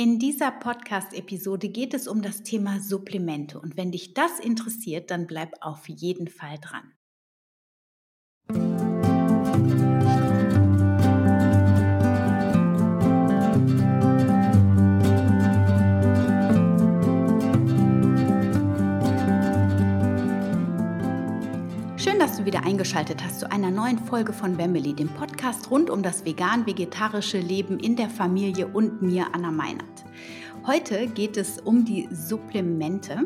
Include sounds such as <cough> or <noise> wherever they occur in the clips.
In dieser Podcast-Episode geht es um das Thema Supplemente und wenn dich das interessiert, dann bleib auf jeden Fall dran. Dass du wieder eingeschaltet hast zu einer neuen Folge von Wemmeli, dem Podcast rund um das vegan-vegetarische Leben in der Familie und mir, Anna Meinert. Heute geht es um die Supplemente.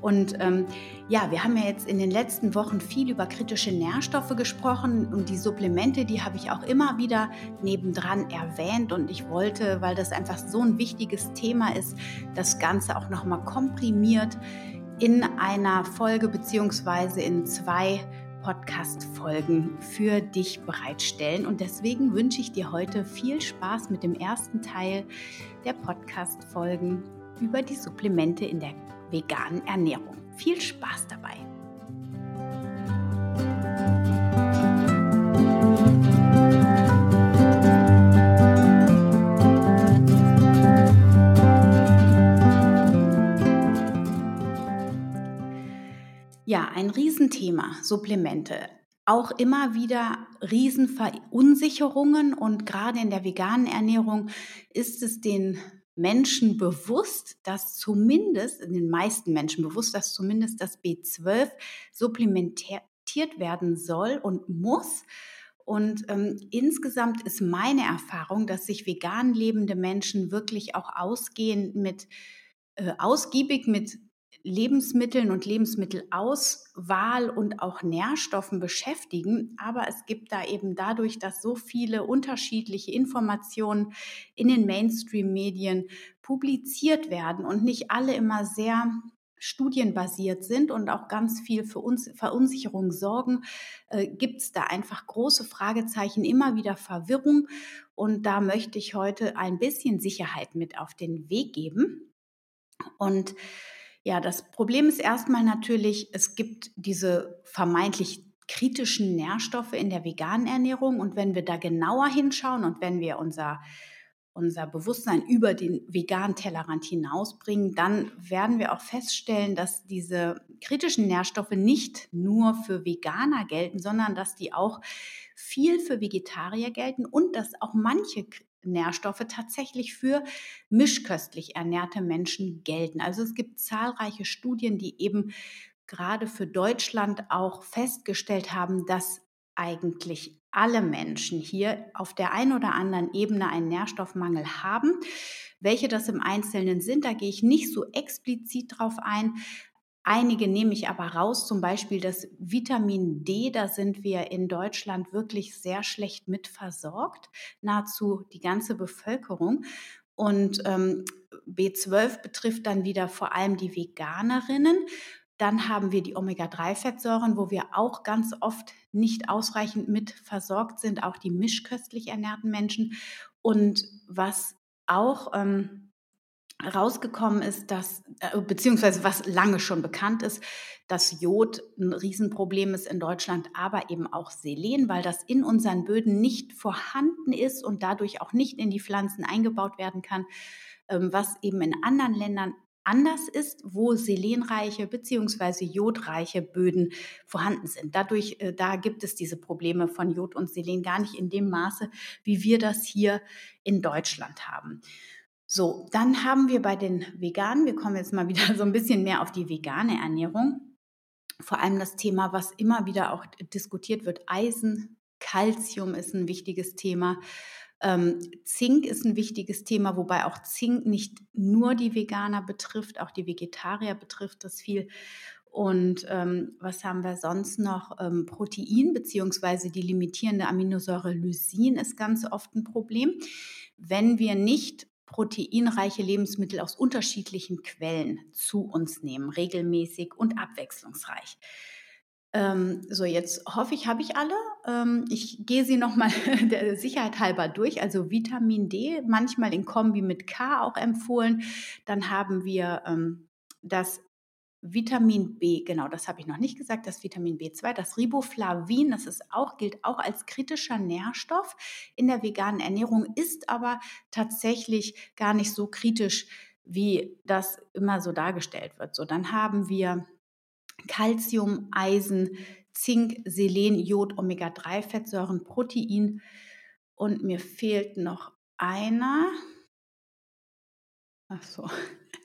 Und ähm, ja, wir haben ja jetzt in den letzten Wochen viel über kritische Nährstoffe gesprochen und die Supplemente, die habe ich auch immer wieder nebendran erwähnt und ich wollte, weil das einfach so ein wichtiges Thema ist, das Ganze auch nochmal komprimiert in einer Folge beziehungsweise in zwei Podcast-Folgen für dich bereitstellen. Und deswegen wünsche ich dir heute viel Spaß mit dem ersten Teil der Podcast-Folgen über die Supplemente in der veganen Ernährung. Viel Spaß dabei! Ein Riesenthema, Supplemente. Auch immer wieder Riesenverunsicherungen und gerade in der veganen Ernährung ist es den Menschen bewusst, dass zumindest, in den meisten Menschen bewusst, dass zumindest das B12 supplementiert werden soll und muss. Und ähm, insgesamt ist meine Erfahrung, dass sich vegan lebende Menschen wirklich auch ausgehend mit, äh, ausgiebig mit Lebensmitteln und Lebensmittelauswahl und auch Nährstoffen beschäftigen. Aber es gibt da eben dadurch, dass so viele unterschiedliche Informationen in den Mainstream-Medien publiziert werden und nicht alle immer sehr studienbasiert sind und auch ganz viel für uns Verunsicherung sorgen, äh, gibt es da einfach große Fragezeichen, immer wieder Verwirrung. Und da möchte ich heute ein bisschen Sicherheit mit auf den Weg geben. Und ja, das Problem ist erstmal natürlich, es gibt diese vermeintlich kritischen Nährstoffe in der veganen Ernährung. Und wenn wir da genauer hinschauen und wenn wir unser, unser Bewusstsein über den veganen Tellerrand hinausbringen, dann werden wir auch feststellen, dass diese kritischen Nährstoffe nicht nur für Veganer gelten, sondern dass die auch viel für Vegetarier gelten und dass auch manche Nährstoffe tatsächlich für mischköstlich ernährte Menschen gelten. Also es gibt zahlreiche Studien, die eben gerade für Deutschland auch festgestellt haben, dass eigentlich alle Menschen hier auf der einen oder anderen Ebene einen Nährstoffmangel haben. Welche das im Einzelnen sind, da gehe ich nicht so explizit drauf ein. Einige nehme ich aber raus, zum Beispiel das Vitamin D, da sind wir in Deutschland wirklich sehr schlecht mit versorgt, nahezu die ganze Bevölkerung. Und ähm, B12 betrifft dann wieder vor allem die Veganerinnen. Dann haben wir die Omega-3-Fettsäuren, wo wir auch ganz oft nicht ausreichend mit versorgt sind, auch die mischköstlich ernährten Menschen. Und was auch ähm, rausgekommen ist, dass, äh, beziehungsweise was lange schon bekannt ist, dass Jod ein Riesenproblem ist in Deutschland, aber eben auch Selen, weil das in unseren Böden nicht vorhanden ist und dadurch auch nicht in die Pflanzen eingebaut werden kann, ähm, was eben in anderen Ländern anders ist, wo selenreiche bzw. jodreiche Böden vorhanden sind. Dadurch, äh, da gibt es diese Probleme von Jod und Selen gar nicht in dem Maße, wie wir das hier in Deutschland haben. So, dann haben wir bei den Veganen, wir kommen jetzt mal wieder <laughs> so ein bisschen mehr auf die vegane Ernährung, vor allem das Thema, was immer wieder auch diskutiert wird, Eisen, Calcium ist ein wichtiges Thema. Ähm, Zink ist ein wichtiges Thema, wobei auch Zink nicht nur die Veganer betrifft, auch die Vegetarier betrifft das viel. Und ähm, was haben wir sonst noch? Ähm, Protein beziehungsweise die limitierende Aminosäure Lysin ist ganz oft ein Problem. Wenn wir nicht proteinreiche Lebensmittel aus unterschiedlichen Quellen zu uns nehmen, regelmäßig und abwechslungsreich. Ähm, so, jetzt hoffe ich, habe ich alle. Ähm, ich gehe sie nochmal <laughs> der Sicherheit halber durch. Also Vitamin D, manchmal in Kombi mit K auch empfohlen. Dann haben wir ähm, das Vitamin B, genau, das habe ich noch nicht gesagt, das Vitamin B2, das Riboflavin, das ist auch, gilt auch als kritischer Nährstoff in der veganen Ernährung, ist aber tatsächlich gar nicht so kritisch, wie das immer so dargestellt wird. So, dann haben wir Calcium, Eisen, Zink, Selen, Jod, Omega-3-Fettsäuren, Protein und mir fehlt noch einer. Ach so.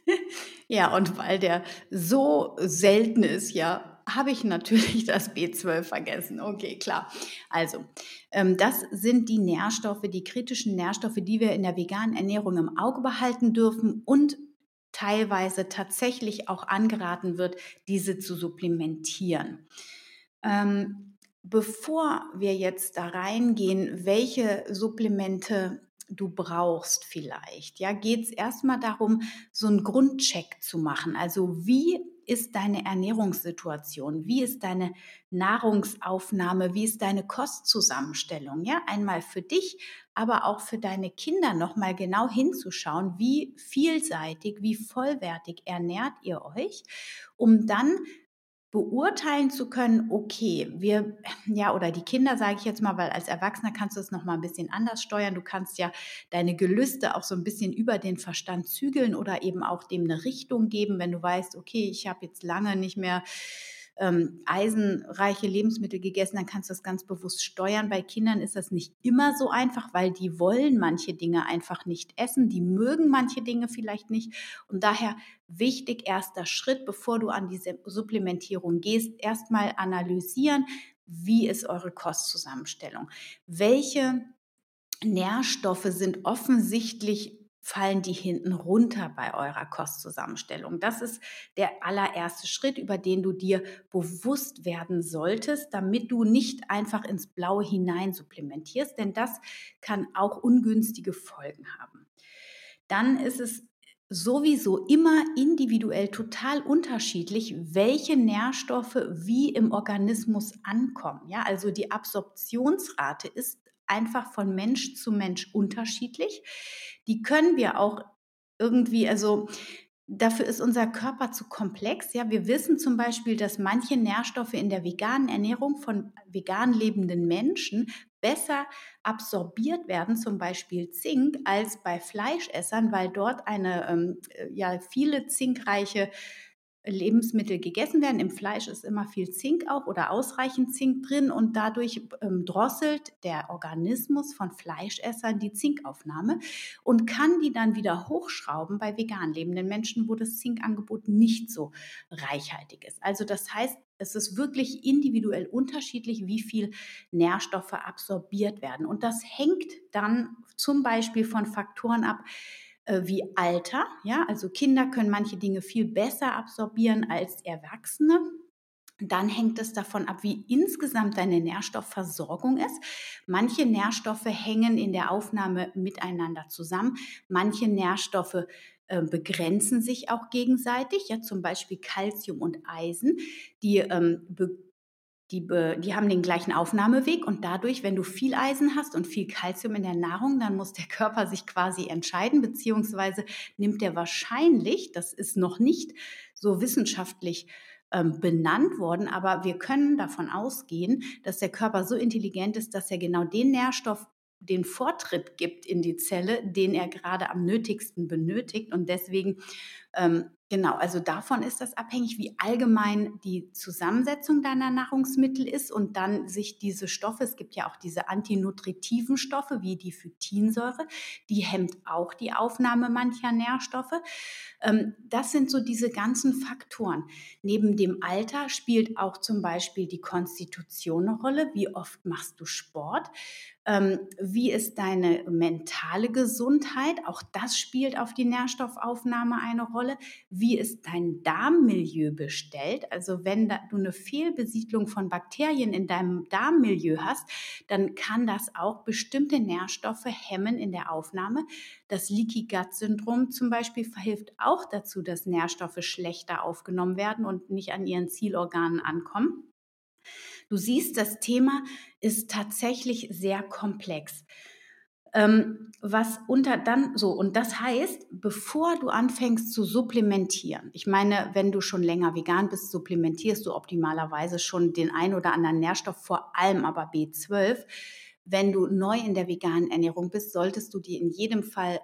<laughs> ja, und weil der so selten ist, ja, habe ich natürlich <laughs> das B12 vergessen. Okay, klar. Also, ähm, das sind die Nährstoffe, die kritischen Nährstoffe, die wir in der veganen Ernährung im Auge behalten dürfen und teilweise tatsächlich auch angeraten wird, diese zu supplementieren. Ähm, bevor wir jetzt da reingehen, welche Supplemente du brauchst vielleicht, ja, geht es erstmal darum, so einen Grundcheck zu machen. Also wie ist deine Ernährungssituation? Wie ist deine Nahrungsaufnahme? Wie ist deine Kostzusammenstellung? Ja, einmal für dich, aber auch für deine Kinder nochmal genau hinzuschauen, wie vielseitig, wie vollwertig ernährt ihr euch, um dann beurteilen zu können, okay, wir, ja, oder die Kinder sage ich jetzt mal, weil als Erwachsener kannst du es nochmal ein bisschen anders steuern. Du kannst ja deine Gelüste auch so ein bisschen über den Verstand zügeln oder eben auch dem eine Richtung geben, wenn du weißt, okay, ich habe jetzt lange nicht mehr ähm, eisenreiche Lebensmittel gegessen, dann kannst du das ganz bewusst steuern. Bei Kindern ist das nicht immer so einfach, weil die wollen manche Dinge einfach nicht essen, die mögen manche Dinge vielleicht nicht. Und daher wichtig, erster Schritt, bevor du an diese Supplementierung gehst, erstmal analysieren, wie ist eure Kostzusammenstellung? Welche Nährstoffe sind offensichtlich fallen die hinten runter bei eurer Kostzusammenstellung. Das ist der allererste Schritt, über den du dir bewusst werden solltest, damit du nicht einfach ins Blaue hinein supplementierst, denn das kann auch ungünstige Folgen haben. Dann ist es sowieso immer individuell total unterschiedlich, welche Nährstoffe wie im Organismus ankommen. Ja, also die Absorptionsrate ist einfach von Mensch zu Mensch unterschiedlich. Die können wir auch irgendwie, also dafür ist unser Körper zu komplex. Ja, wir wissen zum Beispiel, dass manche Nährstoffe in der veganen Ernährung von vegan lebenden Menschen besser absorbiert werden, zum Beispiel Zink, als bei Fleischessern, weil dort eine ähm, äh, ja viele zinkreiche Lebensmittel gegessen werden. Im Fleisch ist immer viel Zink auch oder ausreichend Zink drin und dadurch ähm, drosselt der Organismus von Fleischessern die Zinkaufnahme und kann die dann wieder hochschrauben bei vegan lebenden Menschen, wo das Zinkangebot nicht so reichhaltig ist. Also das heißt, es ist wirklich individuell unterschiedlich, wie viel Nährstoffe absorbiert werden. Und das hängt dann zum Beispiel von Faktoren ab, wie Alter. Ja, also Kinder können manche Dinge viel besser absorbieren als Erwachsene. Dann hängt es davon ab, wie insgesamt deine Nährstoffversorgung ist. Manche Nährstoffe hängen in der Aufnahme miteinander zusammen. Manche Nährstoffe äh, begrenzen sich auch gegenseitig, ja, zum Beispiel Calcium und Eisen. Die ähm, die, die haben den gleichen Aufnahmeweg und dadurch, wenn du viel Eisen hast und viel Kalzium in der Nahrung, dann muss der Körper sich quasi entscheiden, beziehungsweise nimmt er wahrscheinlich, das ist noch nicht so wissenschaftlich ähm, benannt worden, aber wir können davon ausgehen, dass der Körper so intelligent ist, dass er genau den Nährstoff den Vortritt gibt in die Zelle, den er gerade am nötigsten benötigt. Und deswegen ähm, Genau, also davon ist das abhängig, wie allgemein die Zusammensetzung deiner Nahrungsmittel ist und dann sich diese Stoffe, es gibt ja auch diese antinutritiven Stoffe wie die Phytinsäure, die hemmt auch die Aufnahme mancher Nährstoffe. Ähm, das sind so diese ganzen Faktoren. Neben dem Alter spielt auch zum Beispiel die Konstitution eine Rolle. Wie oft machst du Sport? Ähm, wie ist deine mentale Gesundheit? Auch das spielt auf die Nährstoffaufnahme eine Rolle. Wie ist dein Darmmilieu bestellt? Also wenn du eine Fehlbesiedlung von Bakterien in deinem Darmmilieu hast, dann kann das auch bestimmte Nährstoffe hemmen in der Aufnahme. Das Leaky Gut Syndrom zum Beispiel verhilft auch dazu, dass Nährstoffe schlechter aufgenommen werden und nicht an ihren Zielorganen ankommen. Du siehst, das Thema ist tatsächlich sehr komplex. Ähm, was unter dann so, und das heißt, bevor du anfängst zu supplementieren, ich meine, wenn du schon länger vegan bist, supplementierst du optimalerweise schon den ein oder anderen Nährstoff, vor allem aber B12. Wenn du neu in der veganen Ernährung bist, solltest du dir in jedem Fall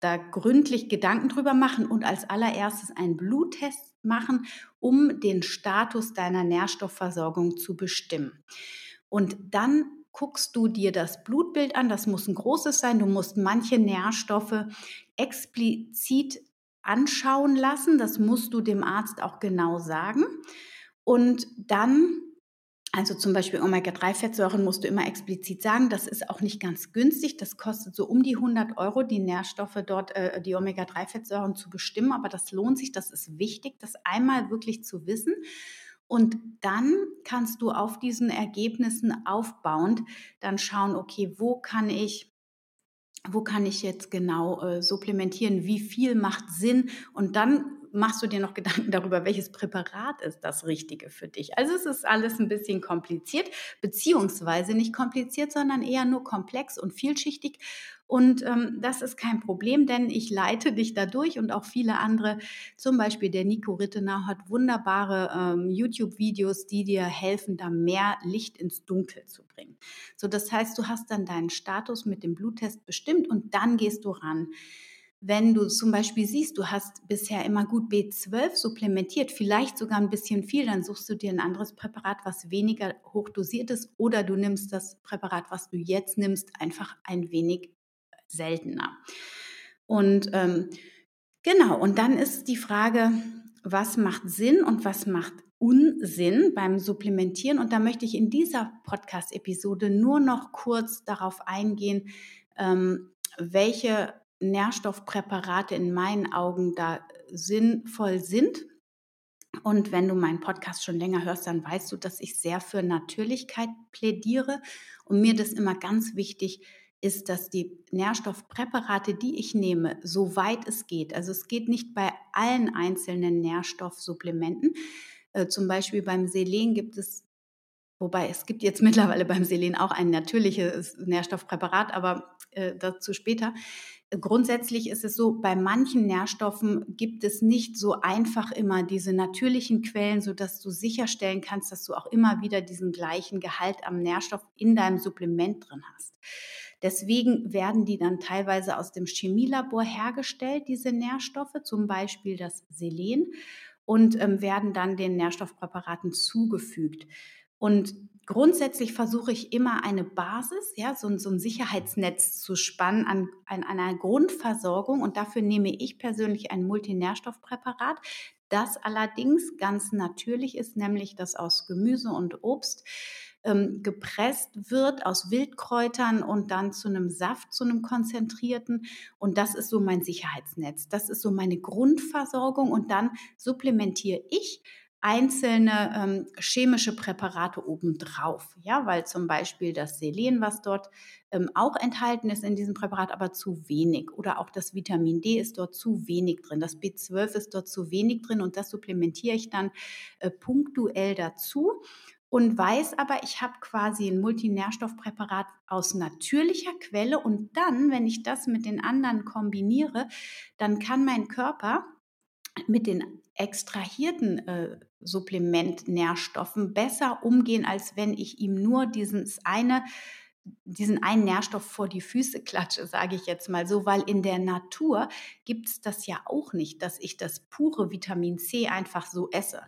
da gründlich Gedanken drüber machen und als allererstes einen Bluttest machen, um den Status deiner Nährstoffversorgung zu bestimmen. Und dann guckst du dir das Blutbild an, das muss ein großes sein, du musst manche Nährstoffe explizit anschauen lassen, das musst du dem Arzt auch genau sagen. Und dann also zum Beispiel Omega-3-Fettsäuren musst du immer explizit sagen, das ist auch nicht ganz günstig. Das kostet so um die 100 Euro, die Nährstoffe dort, äh, die Omega-3-Fettsäuren zu bestimmen. Aber das lohnt sich, das ist wichtig, das einmal wirklich zu wissen. Und dann kannst du auf diesen Ergebnissen aufbauend dann schauen, okay, wo kann ich wo kann ich jetzt genau äh, supplementieren, wie viel macht Sinn und dann machst du dir noch Gedanken darüber, welches Präparat ist das Richtige für dich. Also es ist alles ein bisschen kompliziert, beziehungsweise nicht kompliziert, sondern eher nur komplex und vielschichtig. Und ähm, das ist kein Problem, denn ich leite dich dadurch und auch viele andere. Zum Beispiel der Nico Rittenau hat wunderbare ähm, YouTube-Videos, die dir helfen, da mehr Licht ins Dunkel zu bringen. So, das heißt, du hast dann deinen Status mit dem Bluttest bestimmt und dann gehst du ran. Wenn du zum Beispiel siehst, du hast bisher immer gut B12 supplementiert, vielleicht sogar ein bisschen viel, dann suchst du dir ein anderes Präparat, was weniger hochdosiert ist, oder du nimmst das Präparat, was du jetzt nimmst, einfach ein wenig seltener. Und ähm, genau, und dann ist die Frage, was macht Sinn und was macht Unsinn beim Supplementieren? Und da möchte ich in dieser Podcast-Episode nur noch kurz darauf eingehen, ähm, welche Nährstoffpräparate in meinen Augen da sinnvoll sind. Und wenn du meinen Podcast schon länger hörst, dann weißt du, dass ich sehr für Natürlichkeit plädiere. Und mir das immer ganz wichtig ist, dass die Nährstoffpräparate, die ich nehme, so weit es geht, also es geht nicht bei allen einzelnen Nährstoffsupplementen, äh, zum Beispiel beim Selen gibt es Wobei es gibt jetzt <laughs> mittlerweile beim Selen auch ein natürliches Nährstoffpräparat, aber äh, dazu später. Grundsätzlich ist es so, bei manchen Nährstoffen gibt es nicht so einfach immer diese natürlichen Quellen, sodass du sicherstellen kannst, dass du auch immer wieder diesen gleichen Gehalt am Nährstoff in deinem Supplement drin hast. Deswegen werden die dann teilweise aus dem Chemielabor hergestellt, diese Nährstoffe, zum Beispiel das Selen, und ähm, werden dann den Nährstoffpräparaten zugefügt. Und grundsätzlich versuche ich immer eine Basis, ja, so, so ein Sicherheitsnetz zu spannen an, an einer Grundversorgung. Und dafür nehme ich persönlich ein Multinährstoffpräparat, das allerdings ganz natürlich ist, nämlich das aus Gemüse und Obst ähm, gepresst wird aus Wildkräutern und dann zu einem Saft, zu einem konzentrierten. Und das ist so mein Sicherheitsnetz. Das ist so meine Grundversorgung. Und dann supplementiere ich einzelne ähm, chemische Präparate obendrauf. Ja, weil zum Beispiel das Selen, was dort ähm, auch enthalten ist in diesem Präparat, aber zu wenig. Oder auch das Vitamin D ist dort zu wenig drin. Das B12 ist dort zu wenig drin und das supplementiere ich dann äh, punktuell dazu und weiß aber, ich habe quasi ein Multinährstoffpräparat aus natürlicher Quelle und dann, wenn ich das mit den anderen kombiniere, dann kann mein Körper mit den extrahierten äh, Supplementnährstoffen besser umgehen, als wenn ich ihm nur dieses eine diesen einen Nährstoff vor die Füße <laughs> klatsche, sage ich jetzt mal so, weil in der Natur gibt es das ja auch nicht, dass ich das pure Vitamin C einfach so esse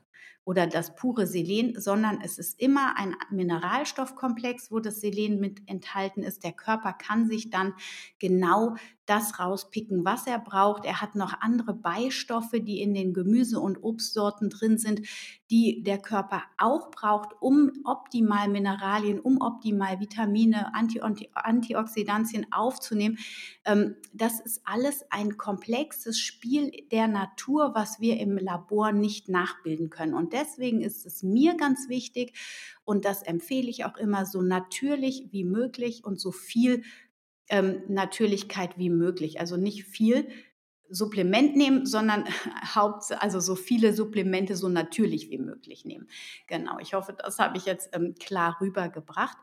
oder das pure Selen, sondern es ist immer ein Mineralstoffkomplex, wo das Selen mit enthalten ist. Der Körper kann sich dann genau das rauspicken, was er braucht. Er hat noch andere Beistoffe, die in den Gemüse- und Obstsorten drin sind, die der Körper auch braucht, um optimal Mineralien, um optimal Vitamine, Anti Antioxidantien aufzunehmen. Ähm, das ist alles ein komplexes Spiel der Natur, was wir im Labor nicht nachbilden können. Und deswegen ist es mir ganz wichtig, und das empfehle ich auch immer, so natürlich wie möglich und so viel ähm, Natürlichkeit wie möglich. Also nicht viel Supplement nehmen, sondern <laughs> Haupt, also so viele Supplemente so natürlich wie möglich nehmen. Genau, ich hoffe, das habe ich jetzt ähm, klar rübergebracht.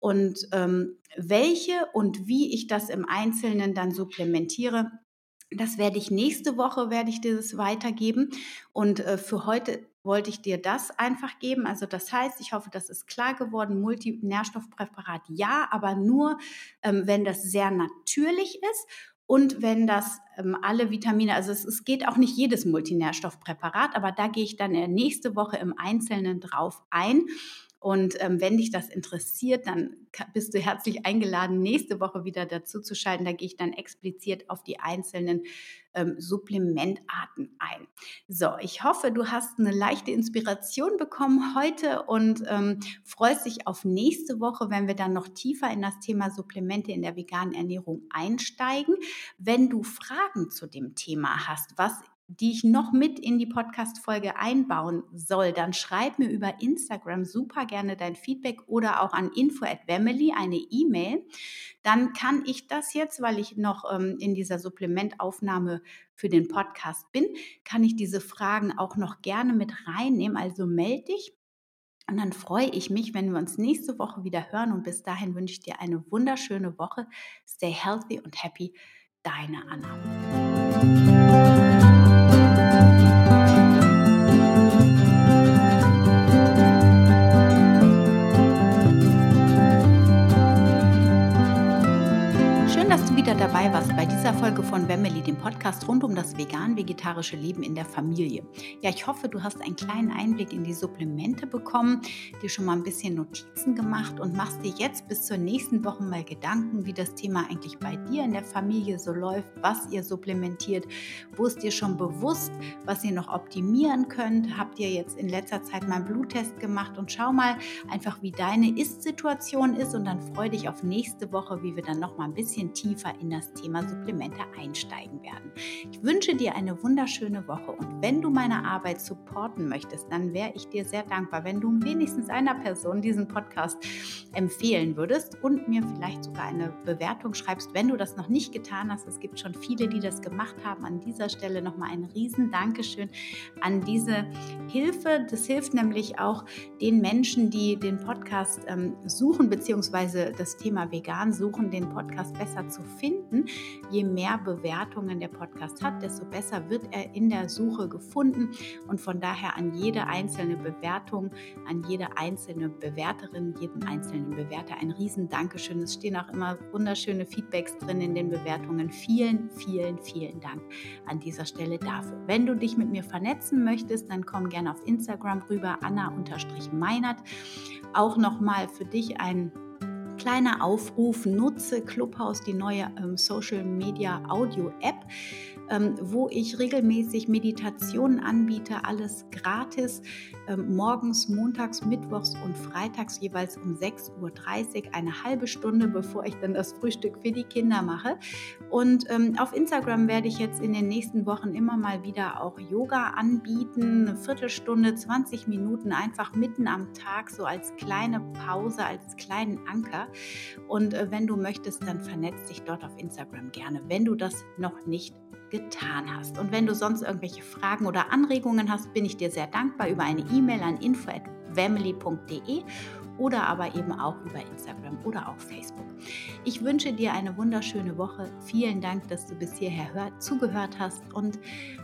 Und ähm, welche und wie ich das im Einzelnen dann supplementiere, das werde ich nächste Woche, werde ich dir das weitergeben. Und äh, für heute wollte ich dir das einfach geben. Also das heißt, ich hoffe, das ist klar geworden. Multinährstoffpräparat ja, aber nur, ähm, wenn das sehr natürlich ist und wenn das ähm, alle Vitamine, also es, es, geht auch nicht jedes Multinährstoffpräparat, aber da gehe ich dann nächste Woche im Einzelnen drauf ein. Und ähm, wenn dich das interessiert, dann bist du herzlich eingeladen, nächste Woche wieder dazu zu schalten. Da gehe ich dann explizit auf die einzelnen ähm, Supplementarten ein. So, ich hoffe, du hast eine leichte Inspiration bekommen heute und ähm, freust dich auf nächste Woche, wenn wir dann noch tiefer in das Thema Supplemente in der veganen Ernährung einsteigen. Wenn du Fragen zu dem Thema hast, was die ich noch mit in die Podcast-Folge einbauen soll, dann schreib mir über Instagram super gerne dein Feedback oder auch an info at Family eine E-Mail. Dann kann ich das jetzt, weil ich noch ähm, in dieser Supplementaufnahme für den Podcast bin, kann ich diese Fragen auch noch gerne mit reinnehmen. Also melde dich. Und dann freue ich mich, wenn wir uns nächste Woche wieder hören. Und bis dahin wünsche ich dir eine wunderschöne Woche. Stay healthy und happy. Deine Anna. Wieder dabei warst bei dieser Folge von Wemmeli, dem Podcast rund um das vegan-vegetarische Leben in der Familie. Ja, ich hoffe, du hast einen kleinen Einblick in die Supplemente bekommen, dir schon mal ein bisschen Notizen gemacht und machst dir jetzt bis zur nächsten Woche mal Gedanken, wie das Thema eigentlich bei dir in der Familie so läuft, was ihr supplementiert, wo ist dir schon bewusst, was ihr noch optimieren könnt. Habt ihr jetzt in letzter Zeit mal einen Bluttest gemacht und schau mal einfach, wie deine Ist-Situation ist und dann freue dich auf nächste Woche, wie wir dann noch mal ein bisschen tiefer in das Thema Supplemente einsteigen werden. Ich wünsche dir eine wunderschöne Woche und wenn du meine Arbeit supporten möchtest, dann wäre ich dir sehr dankbar, wenn du wenigstens einer Person diesen Podcast empfehlen würdest und mir vielleicht sogar eine Bewertung schreibst, wenn du das noch nicht getan hast. Es gibt schon viele, die das gemacht haben. An dieser Stelle nochmal ein riesen Dankeschön an diese Hilfe. Das hilft nämlich auch den Menschen, die den Podcast ähm, suchen, beziehungsweise das Thema vegan suchen, den Podcast besser zu finden. Je mehr Bewertungen der Podcast hat, desto besser wird er in der Suche gefunden. Und von daher an jede einzelne Bewertung, an jede einzelne Bewerterin, jeden einzelnen Bewerter ein riesen Dankeschön. Es stehen auch immer wunderschöne Feedbacks drin in den Bewertungen. Vielen, vielen, vielen Dank an dieser Stelle dafür. Wenn du dich mit mir vernetzen möchtest, dann komm gerne auf Instagram rüber, Anna-Meinert. Auch nochmal für dich ein kleiner Aufruf, nutze Clubhouse, die neue ähm, Social Media Audio App wo ich regelmäßig Meditationen anbiete, alles gratis, ähm, morgens, montags, mittwochs und freitags jeweils um 6.30 Uhr, eine halbe Stunde, bevor ich dann das Frühstück für die Kinder mache. Und ähm, auf Instagram werde ich jetzt in den nächsten Wochen immer mal wieder auch Yoga anbieten, eine Viertelstunde, 20 Minuten, einfach mitten am Tag, so als kleine Pause, als kleinen Anker. Und äh, wenn du möchtest, dann vernetz dich dort auf Instagram gerne, wenn du das noch nicht getan hast. Und wenn du sonst irgendwelche Fragen oder Anregungen hast, bin ich dir sehr dankbar über eine E-Mail an info@family.de oder aber eben auch über Instagram oder auch Facebook. Ich wünsche dir eine wunderschöne Woche. Vielen Dank, dass du bis hierher hört, zugehört hast und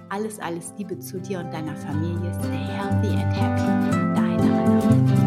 alles, alles Liebe zu dir und deiner Familie. Stay healthy and happy. Deine Anna.